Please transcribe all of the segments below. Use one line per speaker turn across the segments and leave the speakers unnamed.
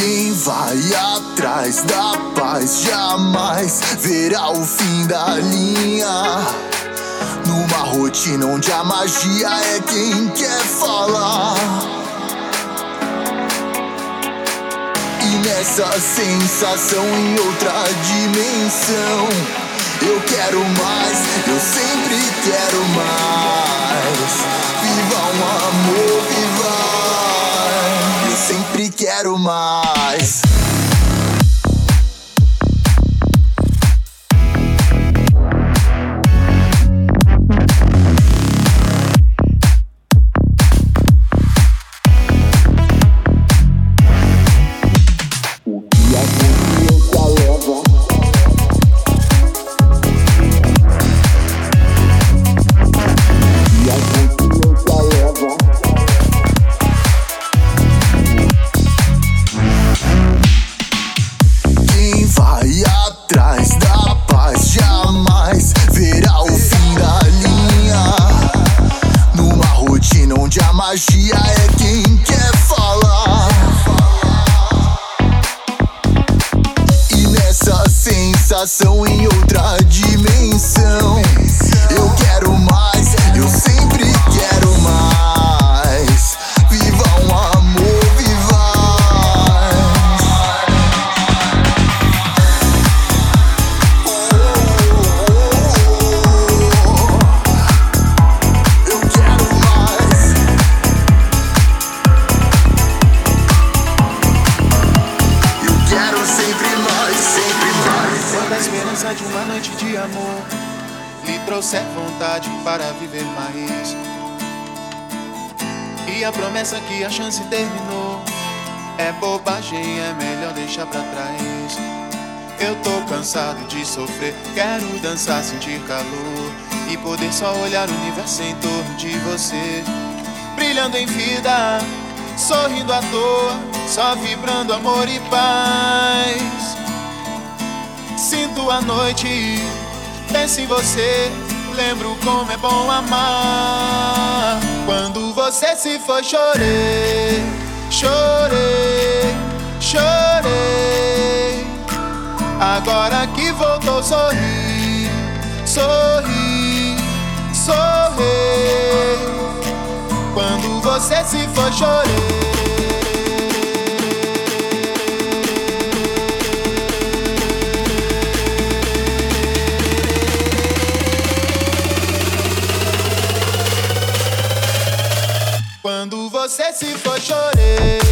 Quem vai atrás da paz jamais verá o fim da linha. Numa rotina onde a magia é quem quer falar. E nessa sensação em outra dimensão, eu quero mais, eu sempre quero mais. Viva um amor, viva! Sempre quero mais. A
promessa que a chance terminou é bobagem, é melhor deixar pra trás. Eu tô cansado de sofrer, quero dançar, sentir calor e poder só olhar o universo em torno de você, brilhando em vida, sorrindo à toa, só vibrando amor e paz. Sinto a noite, penso em você, lembro como é bom amar. Quando você se foi, chorei, chorei, chorei. Agora que voltou, sorri, sorri, sorri. Quando você se foi, chorei. Você foi, chorei, chorei,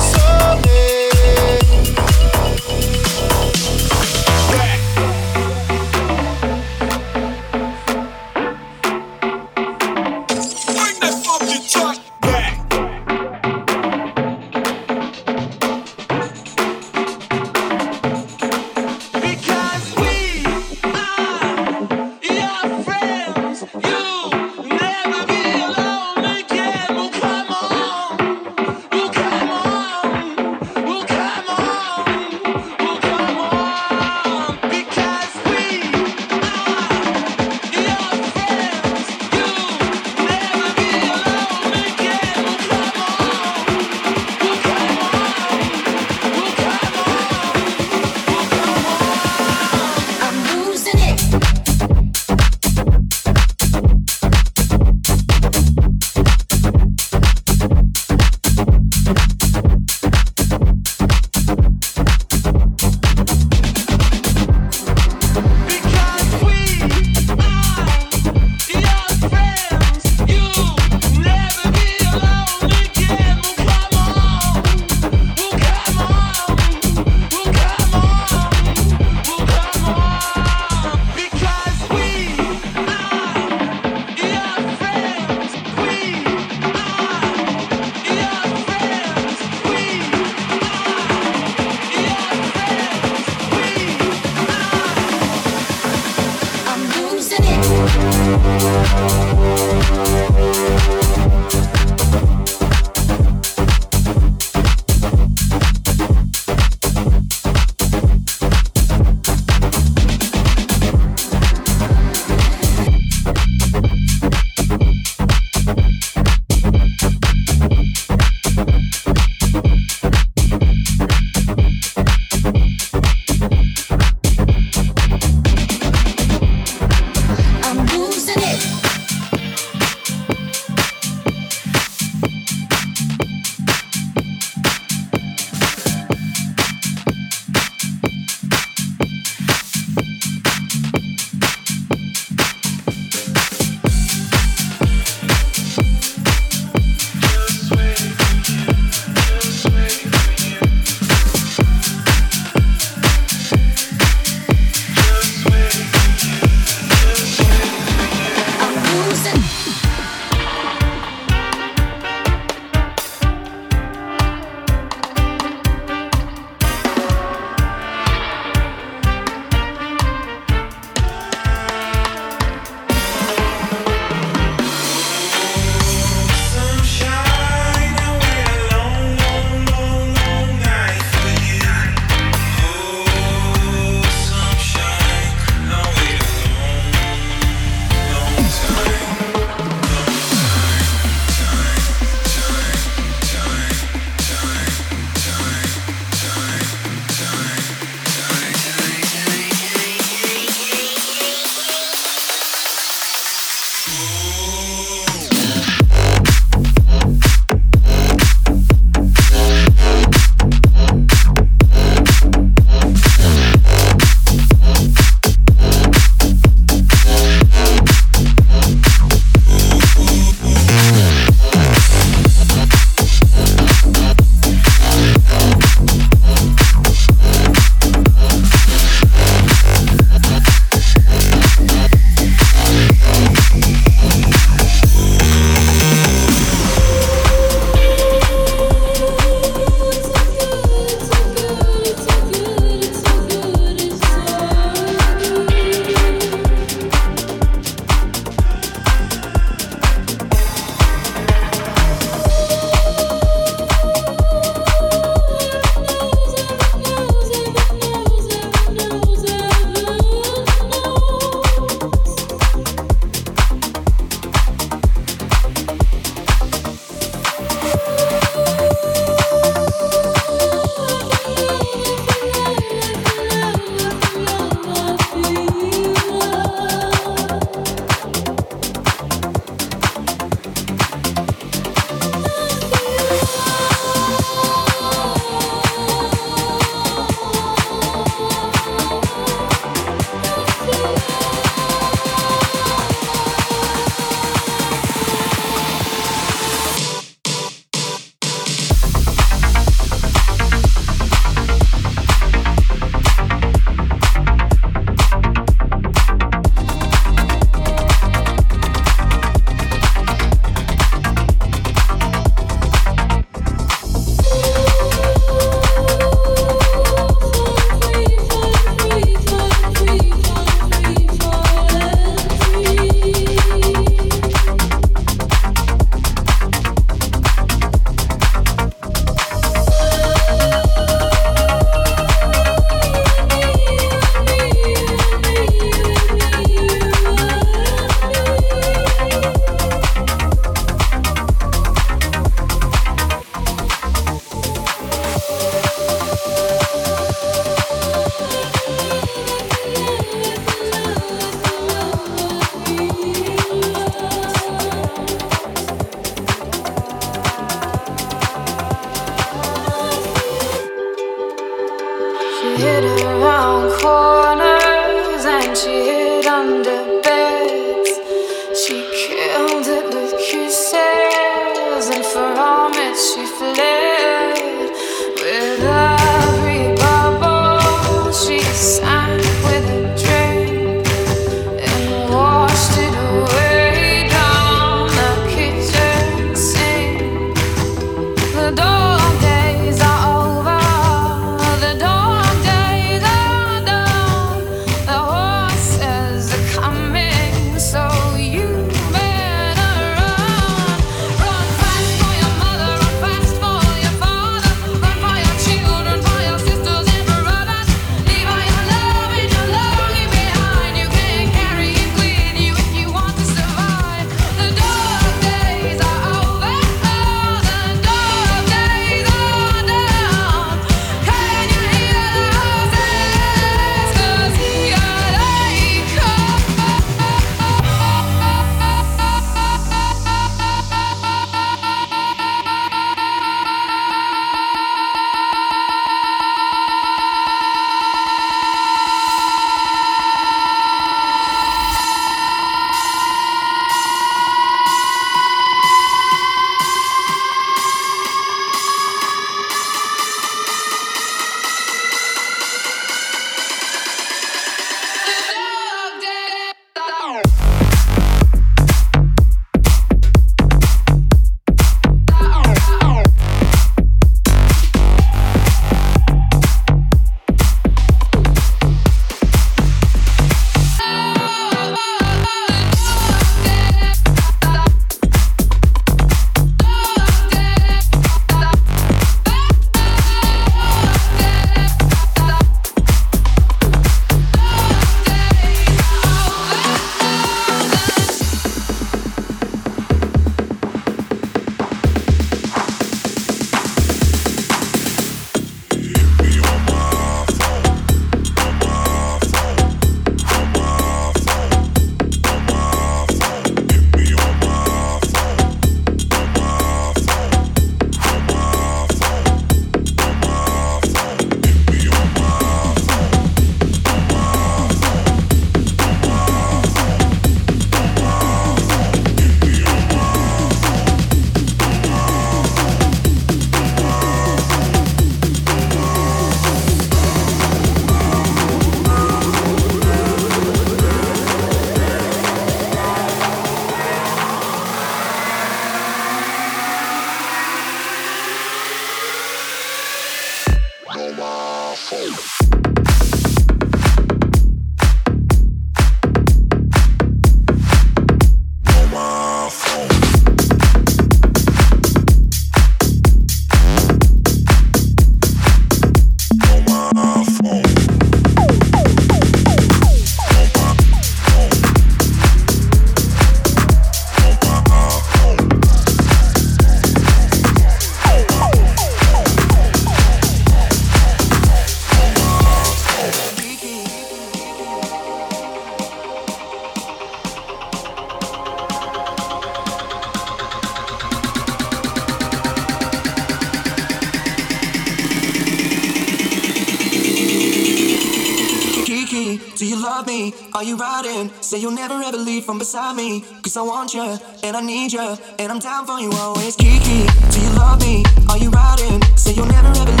Say you'll never ever leave from beside me. Cause I want you, and I need you, and I'm down for you always. Kiki, do you love me? Are you riding? Say you'll never ever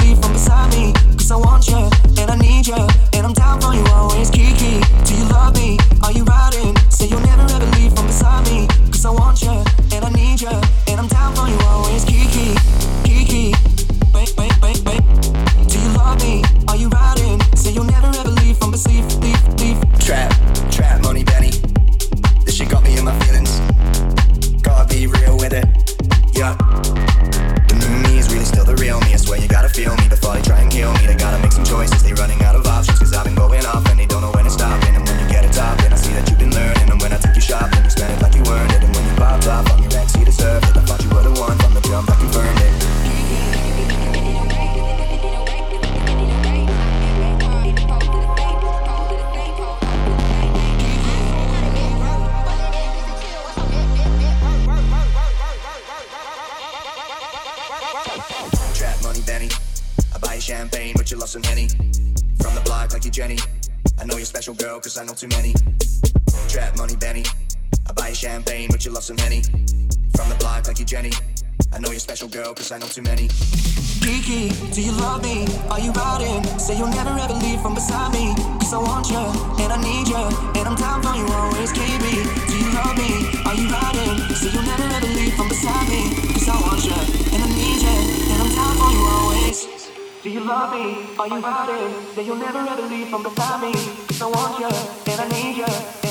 that you'll never ever leave from beside me. I want you and I need you.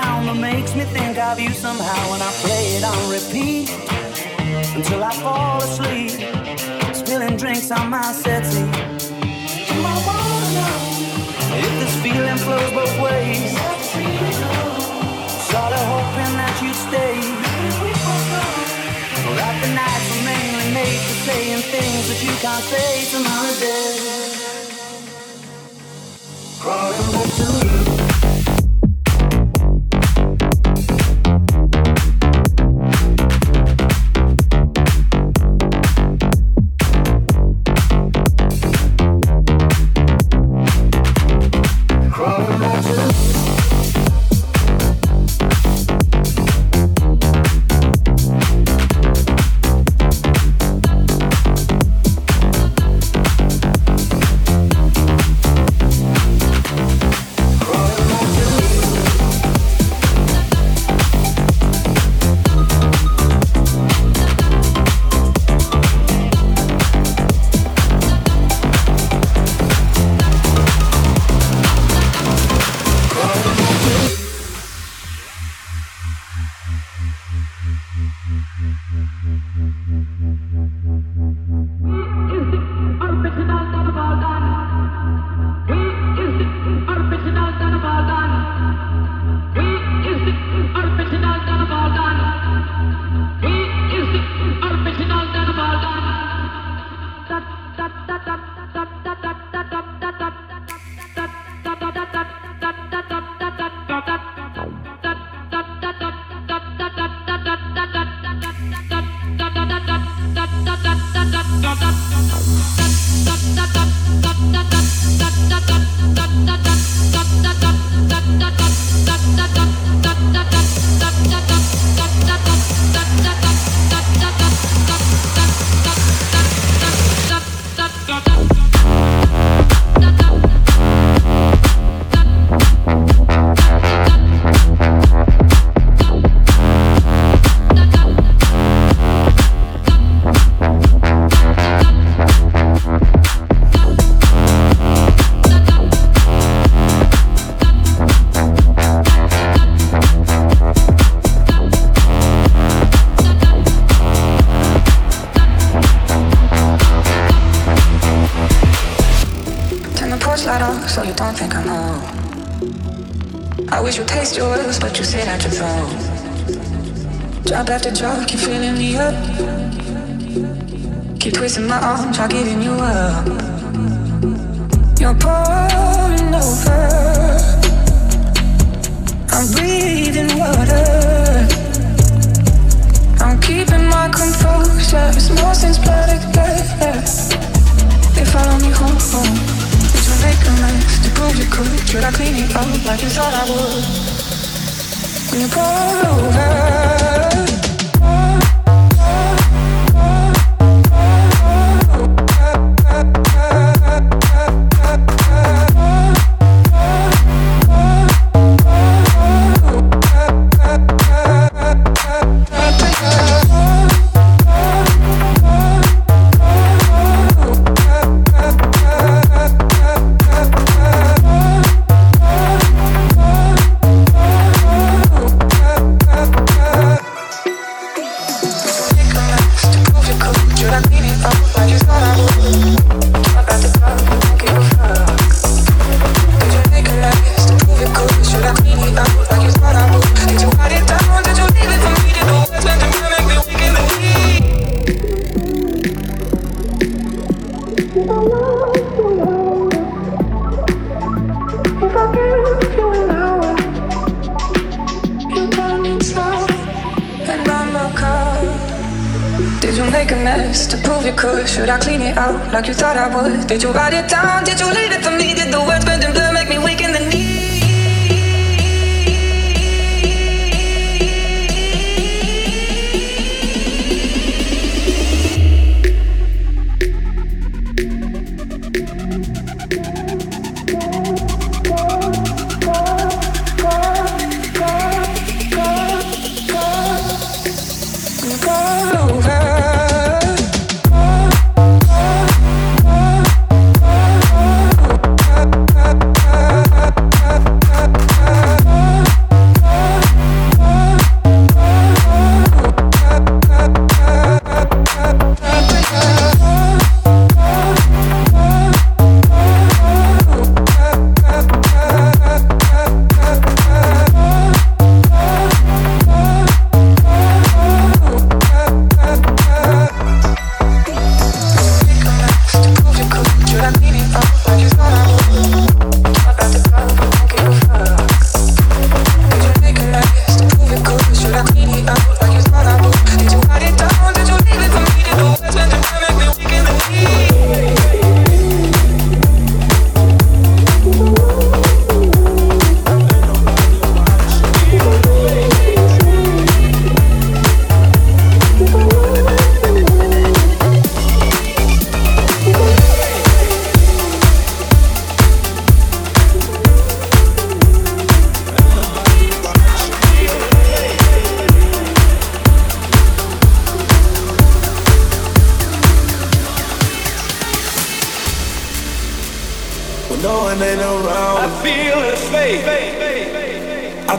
found that makes me think of you somehow. And I play it on repeat until I
fall asleep, spilling drinks on my settee. And I
wanna if this feeling flows both ways. Sort of hoping that you'd stay. That the
nights were mainly made for saying things that
you can't say to my day. Crawling back to Breathing water. I'm keeping my composure. It's more since blood They follow me home. Did you make a mess to prove you could? Should I clean it up like you thought I would? When you pour over.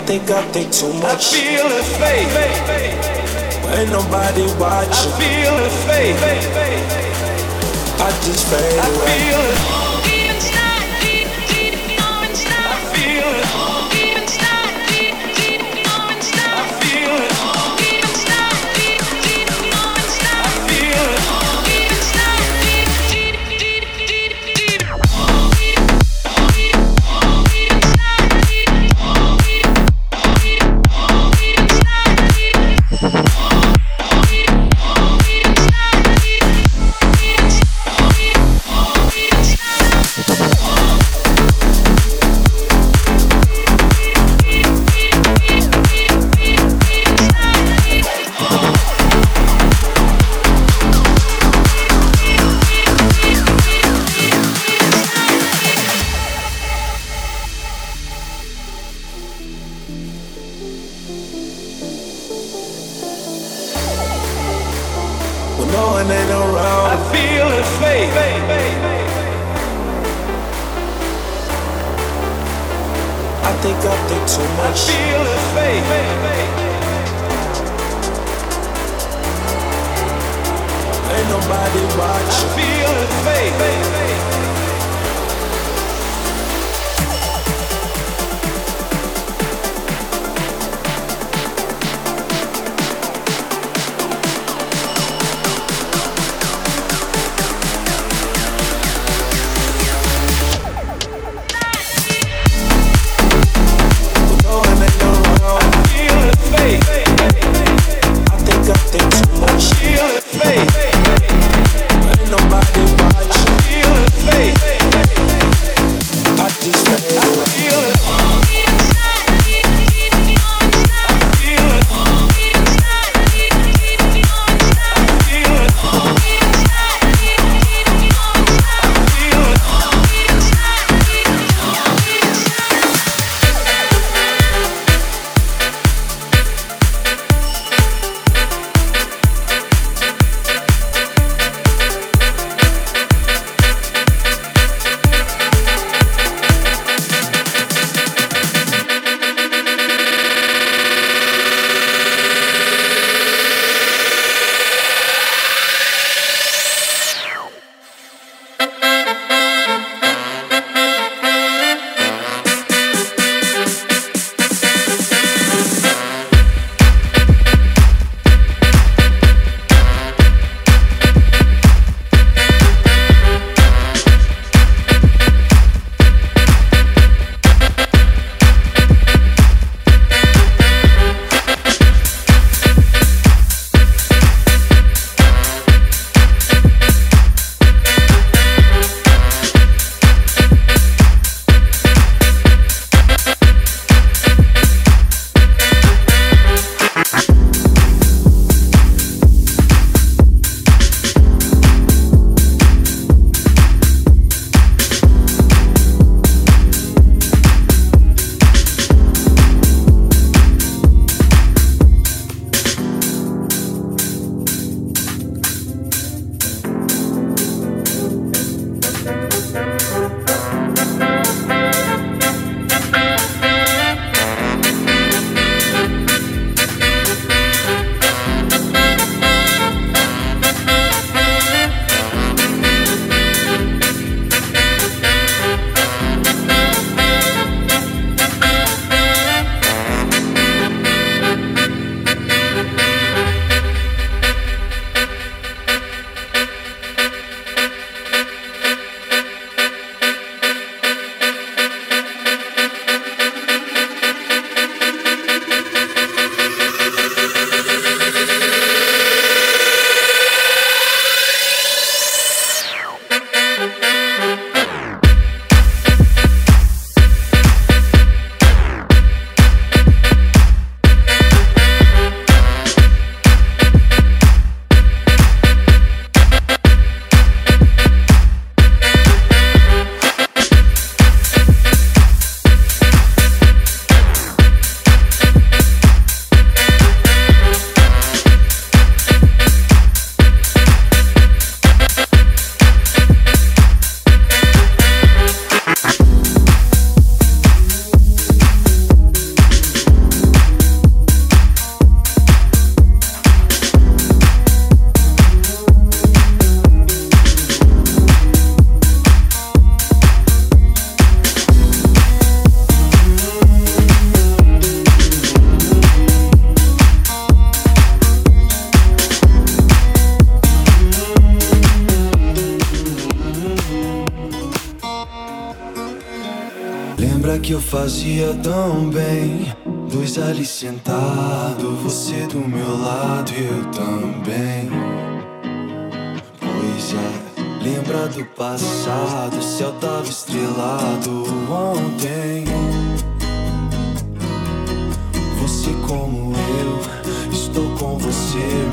Think I think too much.
I feel his fate. Ain't nobody watching. I feel the faith. I just fade away. I feel. Ain't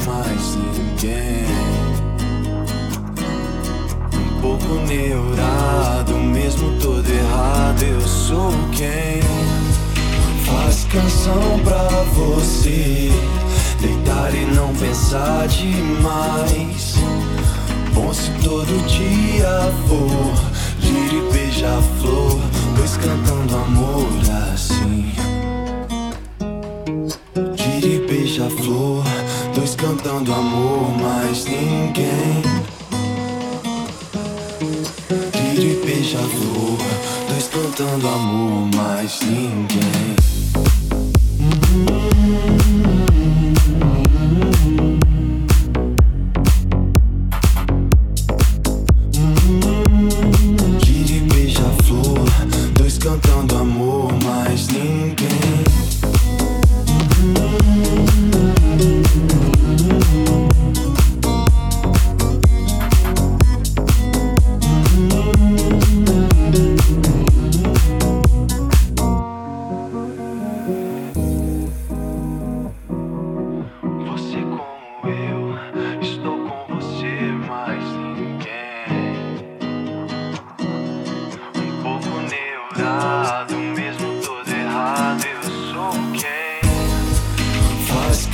mais ninguém. Um pouco neurado, mesmo todo errado, eu sou quem faz canção pra você. Deitar e não pensar demais. Bom se todo dia for Gira e beija-flor Dois cantando amor assim Cantando amor, mais ninguém Gira e beija-flor. Dois cantando amor, mais ninguém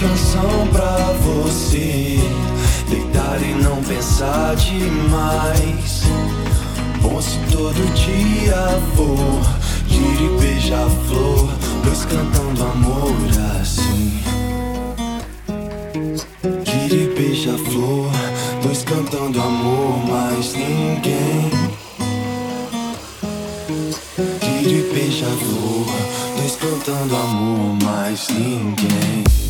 canção pra você. Deitar e não pensar demais. Bom se todo dia for, gira e beija-flor, dois cantando amor assim. Gira e beija-flor, dois cantando amor, mais ninguém. Gira e beija-flor, dois cantando amor, mais ninguém.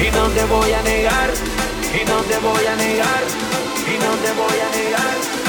Y no te voy a negar, y no te voy a negar, y no te voy a negar,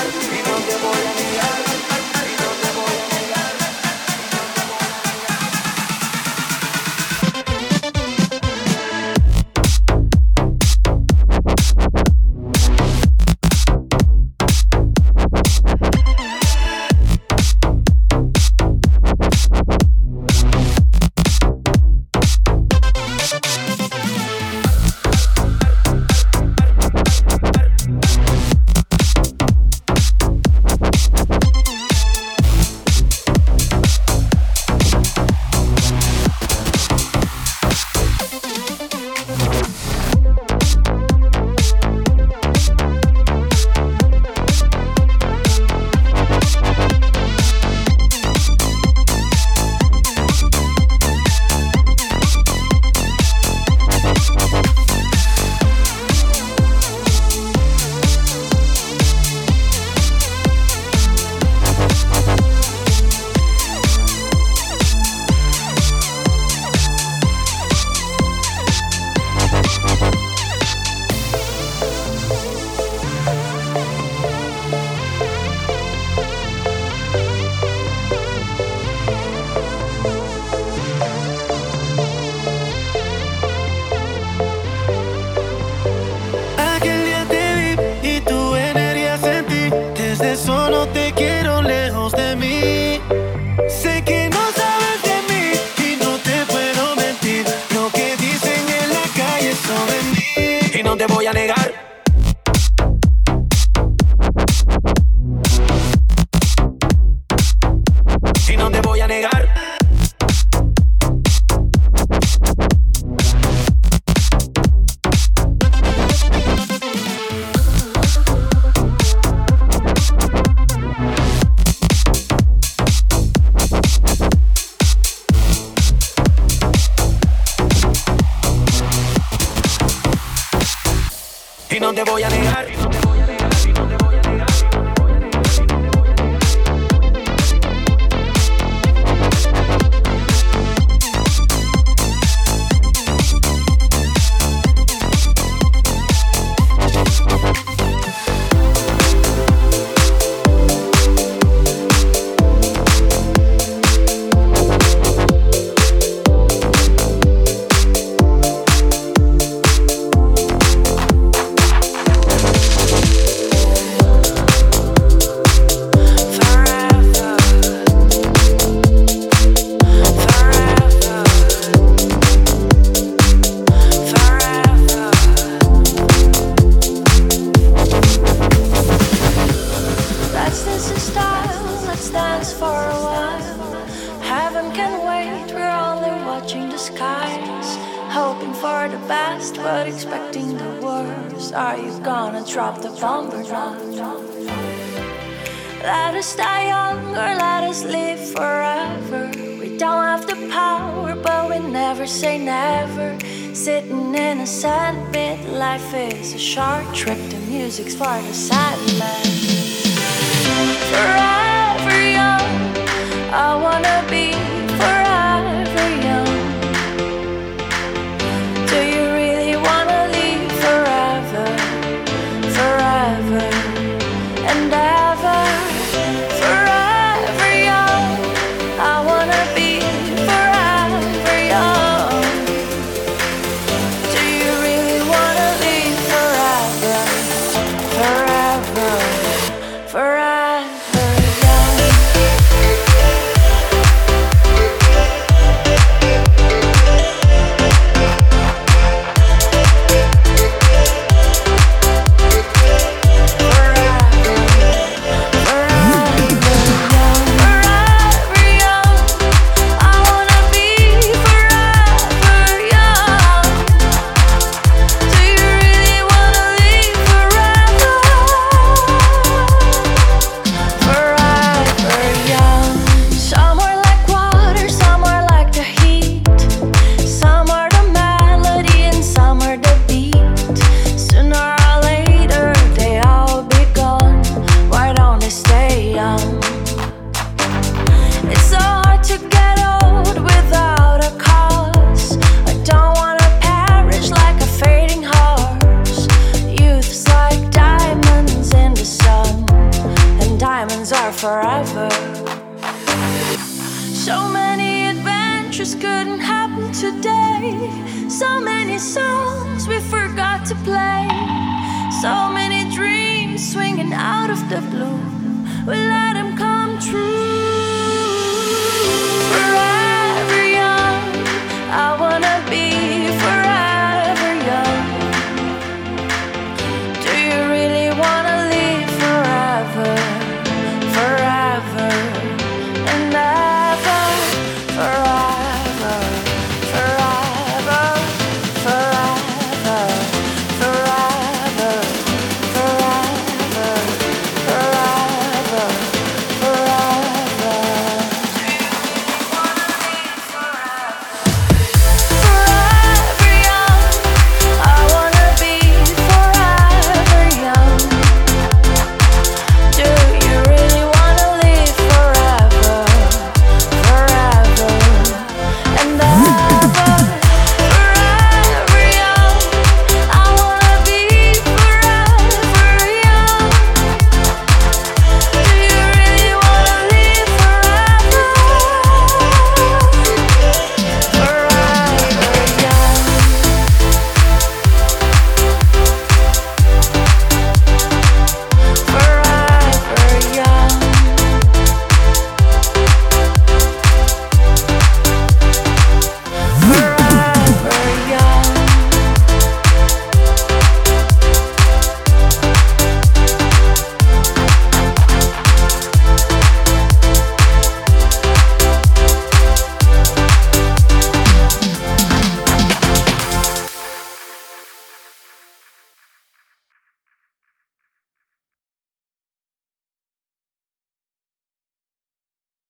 music's for